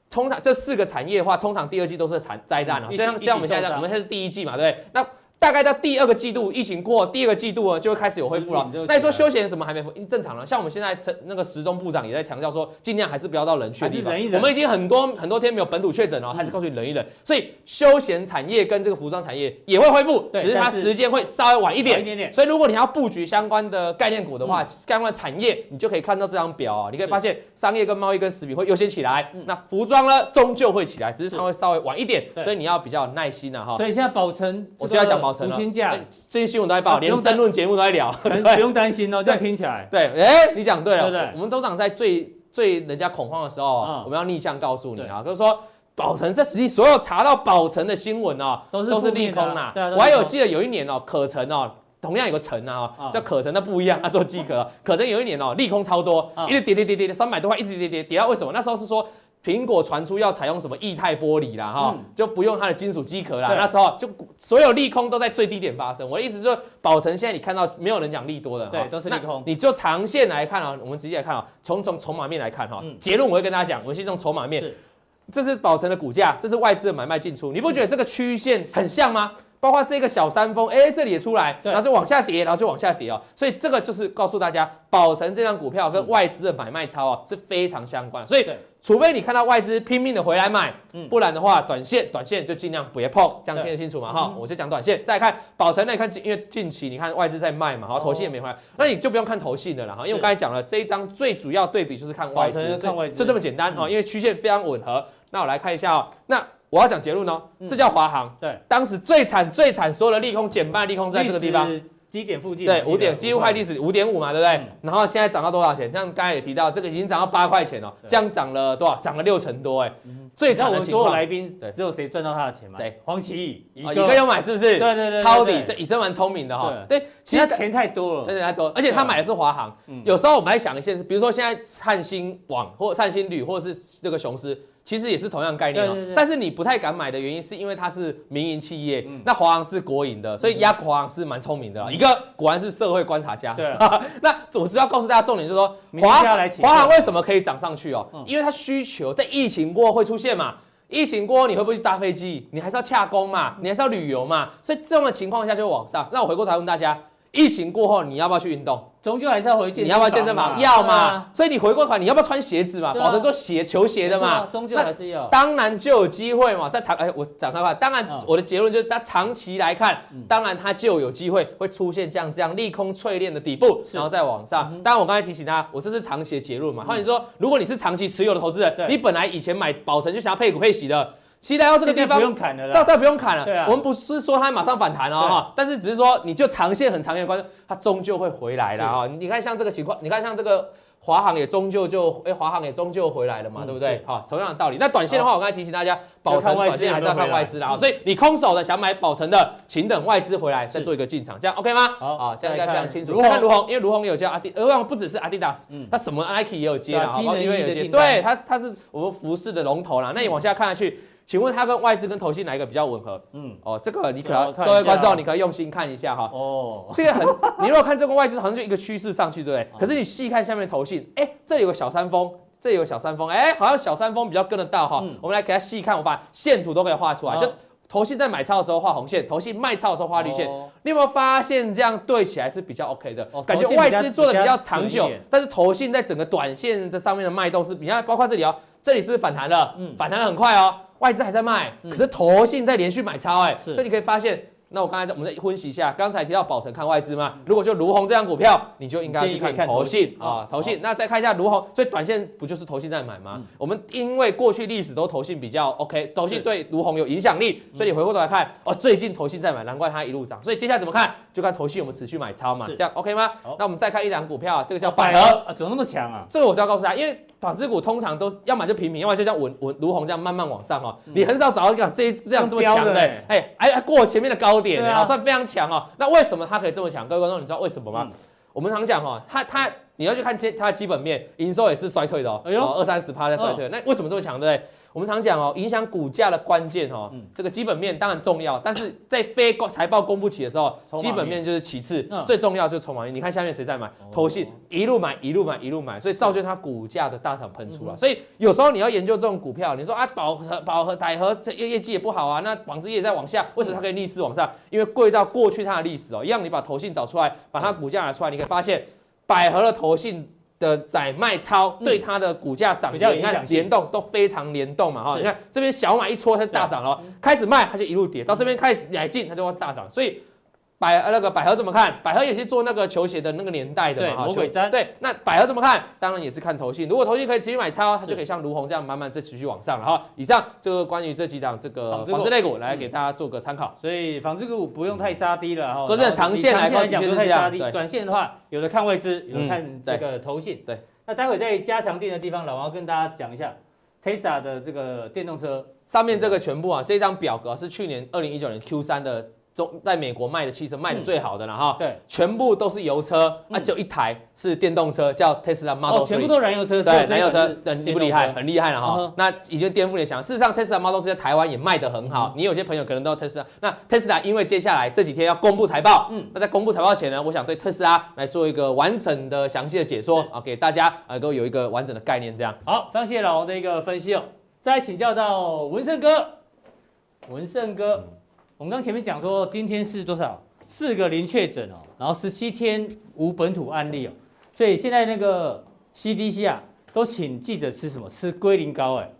通常这四个产业的话，通常第二季都是产灾难啊，就像像我们现在我们现在是第一季嘛，对不对？那大概到第二个季度，疫情过，第二个季度呢就会开始有恢复了。那你说休闲怎么还没恢复？正常了。像我们现在陈那个时钟部长也在强调说，尽量还是不要到人去的地方。我们已经很多很多天没有本土确诊了，还是告诉你忍一忍。所以休闲产业跟这个服装产业也会恢复，只是它时间会稍微晚一点。一点点。所以如果你要布局相关的概念股的话，相关的产业，你就可以看到这张表啊，你可以发现商业跟贸易跟食品会优先起来，那服装呢终究会起来，只是它会稍微晚一点。所以你要比较有耐心了哈。所以现在宝成，我就要讲宝成了。这些新闻都在报，连争论节目都在聊，不用担心哦。这样听起来，对，哎，你讲对了，对对。我们都长在最最人家恐慌的时候，我们要逆向告诉你啊，就是说宝城这实际所有查到宝城的新闻哦，都是都是利空啊。我还有记得有一年哦，可成哦，同样有个成啊，叫可成的不一样，那做机壳，可成有一年哦，利空超多，一直跌跌跌跌三百多块，一直跌跌跌跌到为什么？那时候是说。苹果传出要采用什么液态玻璃啦，哈，就不用它的金属机壳啦。那时候就所有利空都在最低点发生。我的意思就是，宝成现在你看到没有人讲利多的，对，都是利空。你就长线来看啊，我们直接来看啊，从从筹码面来看哈，结论我会跟大家讲，我们先从筹码面，这是宝成的股价，这是外资的买卖进出，你不觉得这个曲线很像吗？包括这个小山峰，哎，这里也出来，然后就往下跌，然后就往下跌哦。所以这个就是告诉大家，宝成这张股票跟外资的买卖超啊是非常相关。所以，除非你看到外资拼命的回来买，不然的话，短线短线就尽量别碰，这样听得清楚吗？哈，我先讲短线，再看宝成，那你看，因为近期你看外资在卖嘛，然后投信也没回来，那你就不用看投信的了哈，因为我刚才讲了，这一张最主要对比就是看外资，就这么简单哈，因为曲线非常吻合。那我来看一下哦，那。我要讲结论哦，这叫华航。对，当时最惨最惨，所有的利空减半，利空是在这个地方低点附近。对，五点几乎快历史五点五嘛，对不对？然后现在涨到多少钱？像刚才也提到，这个已经涨到八块钱了，这样涨了多少？涨了六成多哎。最惨的情况，来宾只有谁赚到他的钱吗？谁？黄奇义，一个有买是不是？对对对，抄底。对，以身蛮聪明的哈。对，其实钱太多了，真的太多，而且他买的是华航。有时候我们还想一件事，比如说现在灿星网或灿星旅，或者是这个雄狮。其实也是同样概念哦，但是你不太敢买的原因，是因为它是民营企业，那华航是国营的，所以压华航是蛮聪明的。一个果然是社会观察家。对，那我主要告诉大家重点，就是说华华航为什么可以涨上去哦？因为它需求在疫情过后会出现嘛。疫情过后你会不会去搭飞机？你还是要洽工嘛，你还是要旅游嘛，所以这种情况下就会往上。那我回过头来问大家，疫情过后你要不要去运动？终究还是要回去，你要不要健身房？要嘛。所以你回过头，你要不要穿鞋子嘛？保存做鞋球鞋的嘛。终究还是要。当然就有机会嘛，在长哎，我讲开话，当然我的结论就是，它长期来看，当然它就有机会会出现像这样利空淬炼的底部，然后再往上。当然我刚才提醒他，我这是长期的结论嘛。换句话说，如果你是长期持有的投资人，你本来以前买宝成就想要配股配息的。期待到这个地方，不用砍了，倒倒不用砍了。对啊，我们不是说它马上反弹哦哈，但是只是说你就长线很长远的观察，它终究会回来了啊。你看像这个情况，你看像这个华航也终究就哎，华航也终究回来了嘛，对不对？好，同样的道理。那短线的话，我刚才提醒大家，宝成短线还是要看外资的啊。所以你空手的想买宝成的，请等外资回来再做一个进场，这样 OK 吗？好，这样应该非常清楚。再看如虹，因为如虹也有接阿迪，而且不只是阿迪达斯，它什么 Nike 也有接了，因为有接，对它它是我们服饰的龙头啦。那你往下看下去。请问它跟外资跟投信哪一个比较吻合？嗯，哦，这个你可能各位观众，你可以用心看一下哈。哦，这个很，你如果看这个外资，好像就一个趋势上去，对不对？可是你细看下面投信，哎，这里有个小山峰，这里有个小山峰，哎，好像小山峰比较跟得到哈。我们来给它细看，我把线图都可以画出来。就投信在买超的时候画红线，投信卖超的时候画绿线。你有没有发现这样对起来是比较 OK 的？感觉外资做的比较长久，但是投信在整个短线这上面的脉动是比较，包括这里哦，这里是不是反弹了？嗯，反弹的很快哦。外资还在卖，可是投信在连续买超，哎，所以你可以发现，那我刚才我们再分析一下，刚才提到宝成看外资嘛，如果就如虹这张股票，你就应该去看投信啊，投信。那再看一下如虹，所以短线不就是投信在买吗？我们因为过去历史都投信比较 OK，投信对如虹有影响力，所以你回过头来看，哦，最近投信在买，难怪它一路涨。所以接下来怎么看？就看投信有没有持续买超嘛，这样 OK 吗？那我们再看一档股票，这个叫百合啊，怎么那么强啊？这个我就要告诉大家，因为。纺织股通常都要么就平平，要么就像稳稳如虹这样慢慢往上哦。你很少找到一个这这样这么强的，哎哎，过前面的高点，啊，算非常强哦。那为什么它可以这么强？各位观众，你知道为什么吗？我们常讲哈，它它你要去看它的基本面，营收也是衰退的哦，二三十趴在衰退。那为什么这么强？对不对？我们常讲哦，影响股价的关键哦，这个基本面当然重要，但是在非财报公布起的时候，基本面就是其次，最重要就是筹码面。你看下面谁在买？投信一路买，一路买，一路买，所以造就它股价的大涨喷出了。所以有时候你要研究这种股票，你说啊，宝和宝和百和这业业绩也不好啊，那纺织业在往下，为什么它可以逆势往上？因为贵到过去它的历史哦，一样你把投信找出来，把它股价拿出来，你可以发现百合的投信。的买卖超对它的股价涨跌，你看联动都非常联动嘛哈，你看这边小买一戳它大涨了，开始卖它就一路跌，到这边开始买进它就会大涨，所以。百那个百合怎么看？百合也是做那个球鞋的那个年代的嘛，魔鬼毡。对，那百合怎么看？当然也是看投信。如果投信可以持续买超，它就可以像卢虹这样慢慢再持续往上了哈。以上这个关于这几档这个纺织类股来给大家做个参考。所以纺织股不用太杀低了哈。说真的，长线来讲不用太杀低。短线的话，有的看外资，有的看这个投信。对。那待会在加强錠的地方，老王跟大家讲一下 Tesla 的这个电动车上面这个全部啊，这张表格是去年二零一九年 Q 三的。中在美国卖的汽车卖的最好的了哈，对，全部都是油车，啊，就一台是电动车，叫 Tesla Model 3，全部都燃油车，对，燃油车，厉不厉害？很厉害了哈。那已经颠覆你想，事实上 Tesla Model 3在台湾也卖的很好。你有些朋友可能都 Tesla，那 Tesla 因为接下来这几天要公布财报，嗯，那在公布财报前呢，我想对特斯拉来做一个完整的详细的解说啊，给大家能够有一个完整的概念，这样。好，非常谢谢老王的一个分析哦。再请教到文胜哥，文胜哥。我们刚前面讲说，今天是多少？四个零确诊哦，然后十七天无本土案例哦，所以现在那个 CDC 啊，都请记者吃什么？吃龟苓膏哎，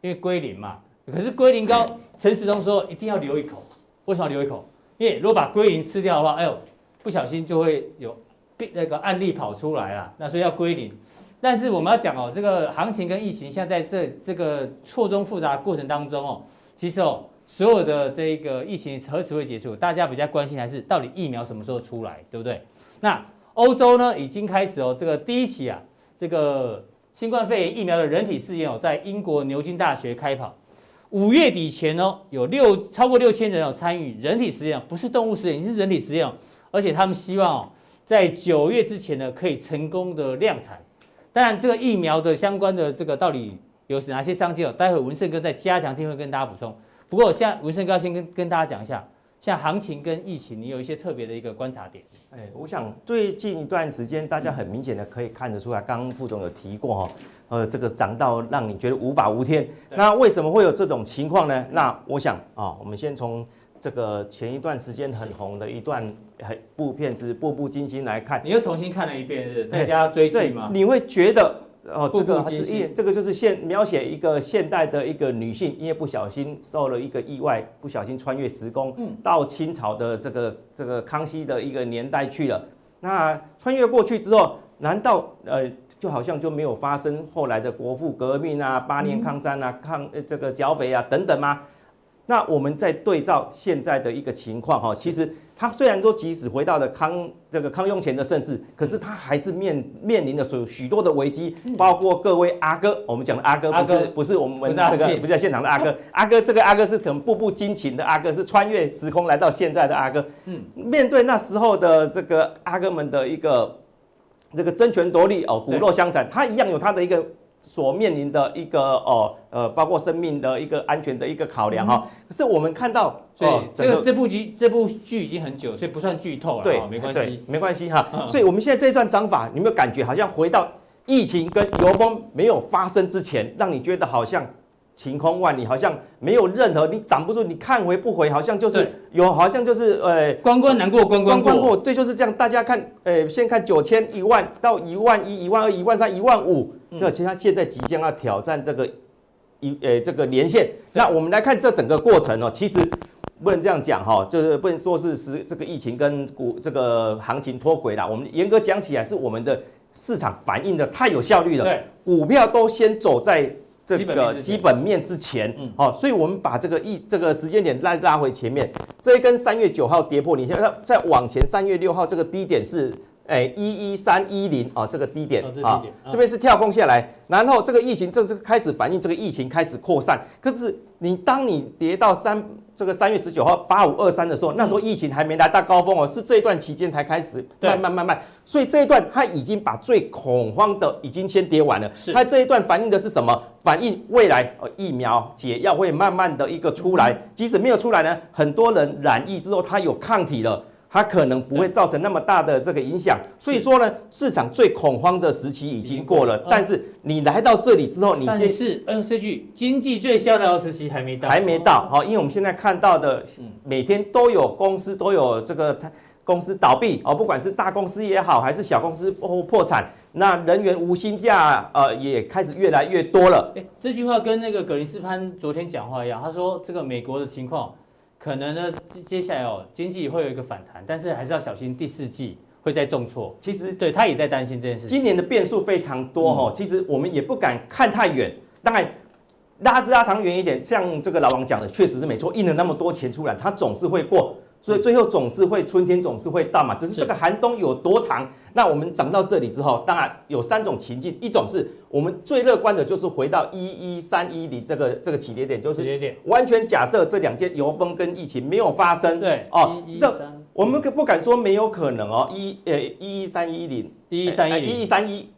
因为龟苓嘛。可是龟苓膏，陈时中说一定要留一口，为什么留一口？因为如果把龟苓吃掉的话，哎呦，不小心就会有病那个案例跑出来了，那所以要龟苓。但是我们要讲哦，这个行情跟疫情现在在这这个错综复杂的过程当中哦，其实哦。所有的这个疫情何时会结束？大家比较关心还是到底疫苗什么时候出来，对不对？那欧洲呢，已经开始哦，这个第一期啊，这个新冠肺炎疫苗的人体试验哦，在英国牛津大学开跑。五月底前哦，有六超过六千人有参与人体实验，不是动物实验，是人体实验，而且他们希望哦，在九月之前呢，可以成功的量产。当然，这个疫苗的相关的这个到底有哪些商机哦？待会文胜哥在加强錠会跟大家补充。不过，现在文胜哥先跟跟大家讲一下，像行情跟疫情，你有一些特别的一个观察点？哎，我想最近一段时间，大家很明显的可以看得出来，刚刚副总有提过哈，呃，这个涨到让你觉得无法无天。那为什么会有这种情况呢？那我想啊，我们先从这个前一段时间很红的一段很部片子《步步惊心》来看。你又重新看了一遍，是在家追剧吗？你会觉得？哦，这个这个就是现描写一个现代的一个女性，因为不小心受了一个意外，不小心穿越时空，到清朝的这个这个康熙的一个年代去了。那穿越过去之后，难道呃就好像就没有发生后来的国父革命啊、八年抗战啊、抗这个剿匪啊等等吗？那我们再对照现在的一个情况哈，其实。他虽然说即使回到了康这个康雍乾的盛世，可是他还是面面临着许许多的危机，包括各位阿哥，我们讲的阿哥不是不是我们这个不在现场的阿哥，阿哥这个阿哥是可能步步惊情的阿哥，是穿越时空来到现在的阿哥。嗯，面对那时候的这个阿哥们的一个这个争权夺利哦，骨肉相残，他一样有他的一个。所面临的一个哦呃，包括生命的一个安全的一个考量哈。可是我们看到，所以这个这部剧这部剧已经很久，所以不算剧透了。对，没关系，没关系哈。所以我们现在这一段章法，你有没有感觉好像回到疫情跟油崩没有发生之前，让你觉得好像？晴空万里，好像没有任何你涨不住，你看回不回，好像就是有，好像就是呃，关关难过关关过，关关过，对，就是这样。大家看，呃，先看九千一万到一万一、一万二、一万三、一万五，那其实他现在即将要挑战这个一呃这个年线。那我们来看这整个过程哦，其实不能这样讲哈，就是不能说是是这个疫情跟股这个行情脱轨了。我们严格讲起来，是我们的市场反应的太有效率了，股票都先走在。这个基本面之前，好，所以我们把这个一这个时间点拉拉回前面，这一根三月九号跌破，你现在再往前，三月六号这个低点是哎一一三一零啊，这个低点啊，这边是跳空下来，然后这个疫情正式开始反映，这个疫情开始扩散，可是你当你跌到三。这个三月十九号八五二三的时候，那时候疫情还没来到高峰哦，是这一段期间才开始慢慢慢慢，所以这一段它已经把最恐慌的已经先跌完了。它这一段反映的是什么？反映未来呃疫苗解药会慢慢的一个出来，即使没有出来呢，很多人染疫之后他有抗体了。它可能不会造成那么大的这个影响，所以说呢，市场最恐慌的时期已经过了。但是你来到这里之后，你先是呃，这句经济最萧条的时期还没到，还没到。好，因为我们现在看到的，每天都有公司都有这个公司倒闭哦，不管是大公司也好，还是小公司破破产，那人员无薪假呃也开始越来越多了。诶，这句话跟那个葛林斯潘昨天讲话一样，他说这个美国的情况。可能呢，接下来哦，经济会有一个反弹，但是还是要小心第四季会再重挫。其实对他也在担心这件事情。今年的变数非常多哈，其实我们也不敢看太远。当然，拉之拉长远一点，像这个老王讲的，确实是没错，印了那么多钱出来，它总是会过。所以最后总是会春天总是会到嘛，只是这个寒冬有多长？那我们涨到这里之后，当然有三种情境，一种是我们最乐观的，就是回到一一三一零这个这个起跌点，就是完全假设这两件油崩跟疫情没有发生。对哦，这我们可不敢说没有可能哦，一呃一一三一零一一三一一一三一。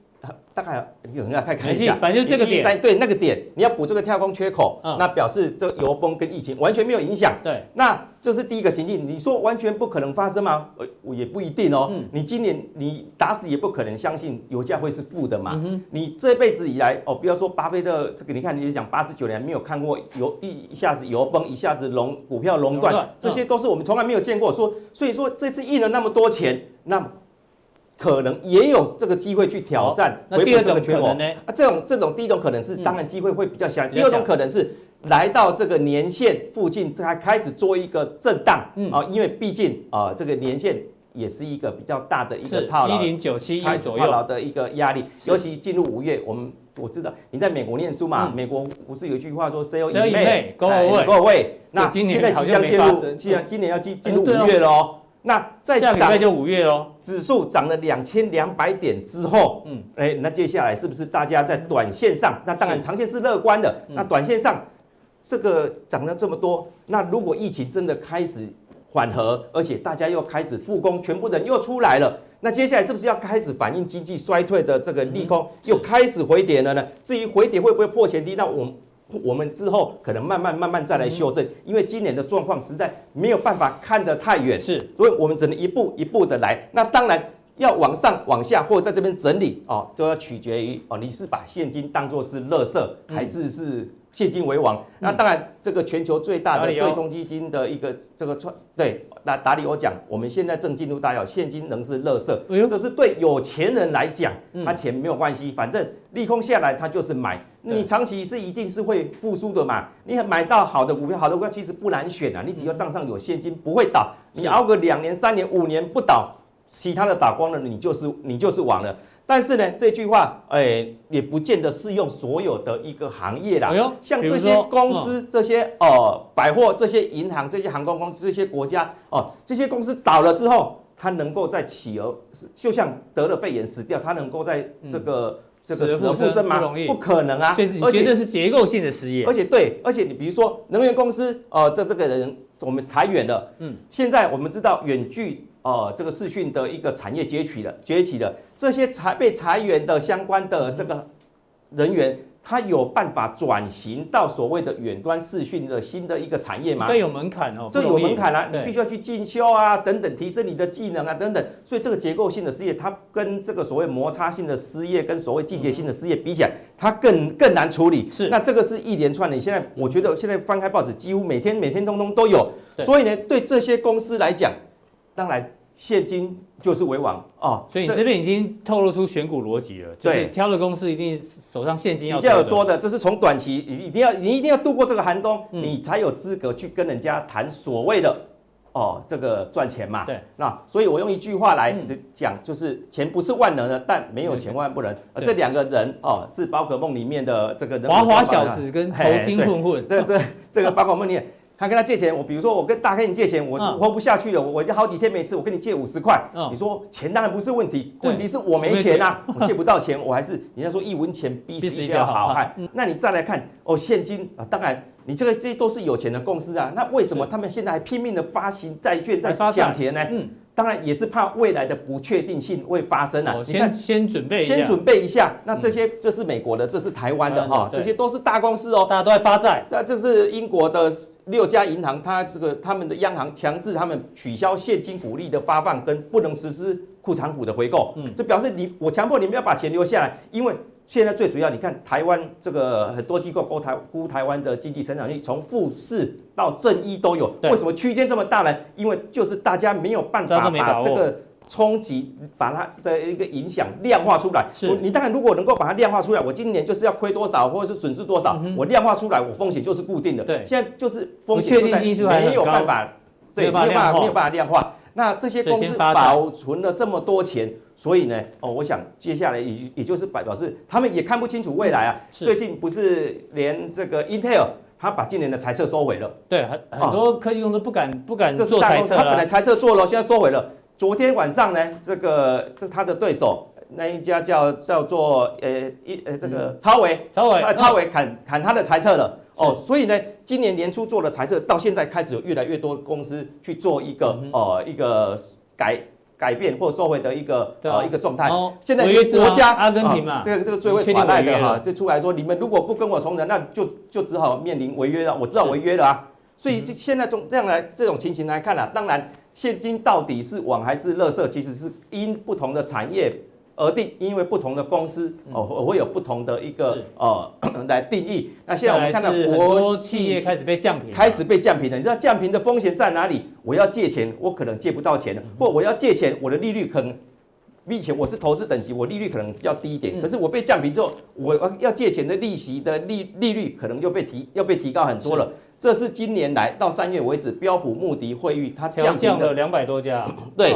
大概有人要看看一下，反正就这个点，对那个点，你要补这个跳空缺口，嗯、那表示这油崩跟疫情完全没有影响。对，那这是第一个情境。你说完全不可能发生吗？呃，我也不一定哦。嗯、你今年你打死也不可能相信油价会是负的嘛。嗯、你这辈子以来哦，不要说巴菲特这个，你看你讲八十九年没有看过油一一下子油崩，一下子熔股票熔断，嗯、这些都是我们从来没有见过。说所以说这次印了那么多钱，那。可能也有这个机会去挑战回补这个缺口呢？啊，这种这种第一种可能是，当然机会会比较小。第二种可能是来到这个年线附近，才开始做一个震荡。嗯啊，因为毕竟啊，这个年线也是一个比较大的一个套牢，一零九七一左右套牢的一个压力。尤其进入五月，我们我知道你在美国念书嘛，美国不是有一句话说 “sell in May”，go away。那现在即将进入，既然今年要进进入五月了哦。那在下个月就五月喽，指数涨了两千两百点之后，嗯，哎，那接下来是不是大家在短线上？那当然长线是乐观的。那短线上，这个涨了这么多，那如果疫情真的开始缓和，而且大家又开始复工，全部人又出来了，那接下来是不是要开始反映经济衰退的这个利空又开始回跌了呢？至于回跌会不会破前低，那我我们之后可能慢慢慢慢再来修正，因为今年的状况实在没有办法看得太远，是，所以我们只能一步一步的来。那当然要往上往下或者在这边整理哦，都要取决于哦，你是把现金当做是垃圾，还是是。现金为王，那当然，这个全球最大的对冲基金的一个这个创对，那达里欧讲，我们现在正进入大要，现金仍是垃圾，这是对有钱人来讲，他钱没有关系，反正利空下来他就是买，你长期是一定是会复苏的嘛，你买到好的股票，好的股票其实不难选啊，你只要账上有现金不会倒，你熬个两年、三年、五年不倒，其他的打光了，你就是你就是完了。但是呢，这句话，哎、欸，也不见得适用所有的一个行业啦。哎呦，像这些公司、这些呃百货、这些银行、这些航空公司、这些国家哦，这些公司倒了之后，它能够再起而，就像得了肺炎死掉，它能够在这个、嗯、这个死而复生吗？不，不可能啊！而且这是结构性的失业。而且对，而且你比如说能源公司，呃，这这个人我们裁员了，嗯，现在我们知道远距。哦，这个视讯的一个产业崛起了，崛起了，这些裁被裁员的相关的这个人员，他有办法转型到所谓的远端视讯的新的一个产业吗？这有门槛哦，这有门槛啊，你必须要去进修啊，等等，提升你的技能啊，等等。所以这个结构性的失业，它跟这个所谓摩擦性的失业，跟所谓季节性的失业比起来，它更更难处理。是，那这个是一连串的。你现在我觉得现在翻开报纸，几乎每天每天通通都有。所以呢，对这些公司来讲。当然，现金就是为王哦。所以你这边已经透露出选股逻辑了，就是挑的公司一定手上现金要比较有多的，这是从短期你一定要你一定要度过这个寒冬，嗯、你才有资格去跟人家谈所谓的哦这个赚钱嘛。对，那所以我用一句话来讲，就是钱不是万能的，但没有钱万万不能。而这两个人哦，是宝可梦里面的这个人花花小子跟头巾混混，这这这个宝可梦里面。他跟他借钱，我比如说我跟大黑你借钱，我就活不下去了，我我已经好几天没吃，我跟你借五十块，你说钱当然不是问题，问题是我没钱啊，我借不到钱，我还是人家说一文钱 逼死一条好汉，那你再来看哦，现金啊，当然你这个这些都是有钱的公司啊，那为什么他们现在还拼命的发行债券在抢钱呢？当然也是怕未来的不确定性会发生啊！你看，先准备，先准备一下。那这些这是美国的，这是台湾的哈，这些都是大公司哦，大家都在发债。那这是英国的六家银行，它这个他们的央行强制他们取消现金股利的发放，跟不能实施库藏股的回购。嗯，就表示你我强迫你们要把钱留下来，因为。现在最主要，你看台湾这个很多机构估台估台湾的经济成长率，从负四到正一都有。为什么区间这么大呢？因为就是大家没有办法把这个冲击，把它的一个影响量化出来。是，你当然如果能够把它量化出来，我今年就是要亏多少，或者是损失多少，我量化出来，我风险就是固定的。对，现在就是风险没有办法，对，没有办法没有办法量化。那这些公司保存了这么多钱，所以呢，哦，我想接下来也也就是表示他们也看不清楚未来啊。最近不是连这个 Intel，他把今年的财测收回了。对，很很多科技公司不敢不敢做财测，他本来财测做了，现在收回了。昨天晚上呢，这个这他的对手那一家叫叫做呃一呃这个超伟，超微超伟砍砍他的财测了。哦，所以呢，今年年初做的财测，到现在开始有越来越多公司去做一个呃一个改改变或收回的一个呃一个状态。现在国家阿根廷嘛，这个这个最会耍赖的哈，就出来说，你们如果不跟我从人，那就就只好面临违约了。我知道违约了啊，所以这现在从这样来这种情形来看啊，当然现金到底是网还是垃圾，其实是因不同的产业。而定，因为不同的公司哦，会有不同的一个呃 来定义。那现在我们看到国多企业开始被降平，开始被降平了。你知道降平的风险在哪里？我要借钱，我可能借不到钱了；或我要借钱，我的利率可能，并且我是投资等级，我利率可能要低一点。可是我被降平之后，我要借钱的利息的利利率可能又被提要被提高很多了。这是今年来到三月为止，标普穆迪会议它降降了两百多家，对。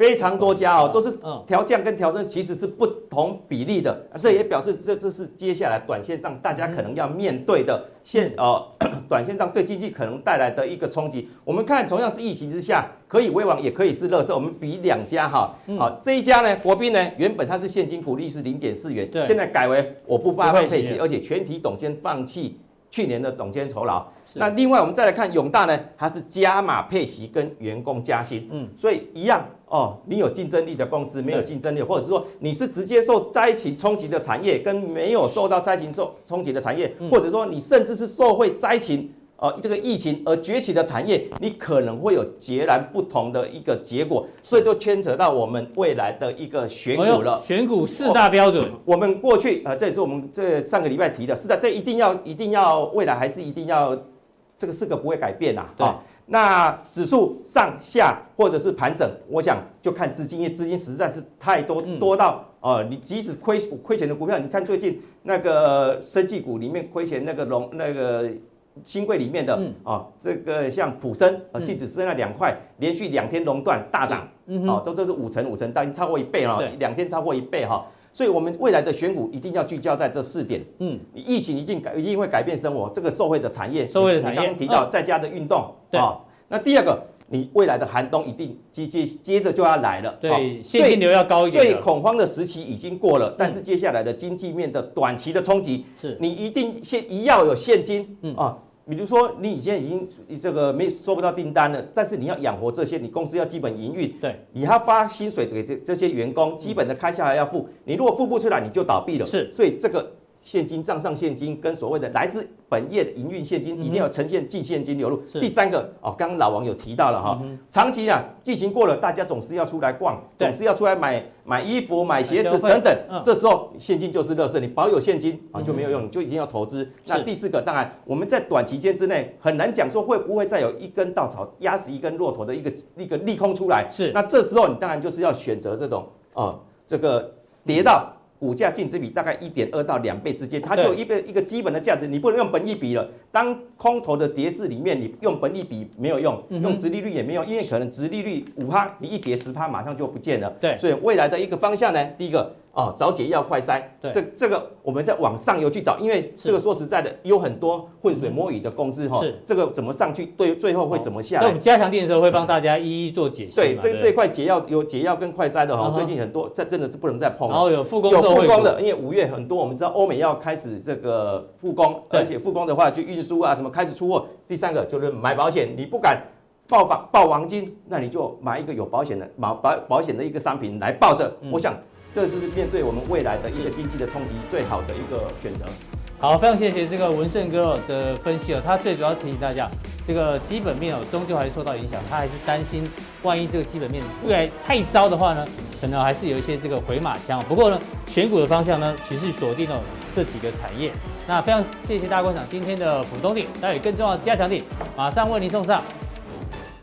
非常多家哦，都是调降跟调升，其实是不同比例的。这也表示这这是接下来短线上大家可能要面对的现呃 短线上对经济可能带来的一个冲击。我们看同样是疫情之下，可以为王也可以是乐色。我们比两家哈，好这一家呢，国宾呢原本它是现金股利是零点四元，现在改为我不发放配息，而且全体董监放弃去年的董监酬劳。那另外我们再来看永大呢，它是加码配息跟员工加薪，嗯，所以一样哦，你有竞争力的公司没有竞争力，或者是说你是直接受灾情冲击的产业，跟没有受到灾情受冲击的产业，或者说你甚至是受惠灾情。哦，这个疫情而崛起的产业，你可能会有截然不同的一个结果，所以就牵扯到我们未来的一个选股了。选股四大标准，我们过去啊，这也是我们这上个礼拜提的，是的，这一定要一定要未来还是一定要这个四个不会改变呐。对，那指数上下或者是盘整，我想就看资金，因为资金实在是太多多到呃，你即使亏亏钱的股票，你看最近那个生技股里面亏钱那个龙那个。新贵里面的啊、这个像普生啊，净只剩下两块，连续两天熔断大涨，哦，都都是五成五成，但超过一倍哈，两天超过一倍哈，所以我们未来的选股一定要聚焦在这四点。嗯，疫情已经改，一定会改变生活，这个社会的产业，社会的产业，刚刚提到在家的运动，啊、哦，那第二个，你未来的寒冬一定接接接着就要来了，对，现金流要高一点，最恐慌的时期已经过了，但是接下来的经济面的短期的冲击，是。你一定现一要有现金，嗯。啊。比如说，你以前已经这个没收不到订单了，但是你要养活这些，你公司要基本营运，对，你还要发薪水给这这些员工，基本的开销还要付，你如果付不出来，你就倒闭了。是，所以这个。现金账上现金跟所谓的来自本业的营运现金，一定要呈现净现金流入。第三个哦，刚刚老王有提到了哈，长期啊，疫情过了，大家总是要出来逛，总是要出来买买衣服、买鞋子等等。这时候现金就是乐色，你保有现金啊就没有用，你就一定要投资。那第四个，当然我们在短期间之内很难讲说会不会再有一根稻草压死一根骆驼的一个一个利空出来。是，那这时候你当然就是要选择这种啊，这个跌到。股价净值比大概一点二到两倍之间，它就一个一个基本的价值，你不能用本益比了。当空头的跌势里面，你用本益比没有用，用殖利率也没用，因为可能殖利率五趴，你一跌十趴，马上就不见了。对，所以未来的一个方向呢，第一个。哦，找解药快筛，对，这这个我们在往上游去找，因为这个说实在的，有很多浑水摸鱼的公司哈，是这个怎么上去，对，最后会怎么下来？在我们加强店的时候会帮大家一一做解析。对，这这块解药有解药跟快筛的哈，最近很多这真的是不能再碰了。然后有复工，有复工的，因为五月很多我们知道欧美要开始这个复工，而且复工的话就运输啊什么开始出货。第三个就是买保险，你不敢报房报黄金，那你就买一个有保险的保保保险的一个商品来抱着，我想。这是面对我们未来的一个经济的冲击最好的一个选择。好，非常谢谢这个文胜哥的分析哦。他最主要提醒大家，这个基本面哦，终究还是受到影响。他还是担心，万一这个基本面未来太糟的话呢，可能还是有一些这个回马枪。不过呢，选股的方向呢，持续锁定了这几个产业。那非常谢谢大家观赏今天的浦东錠，待有更重要的加强錠马上为您送上。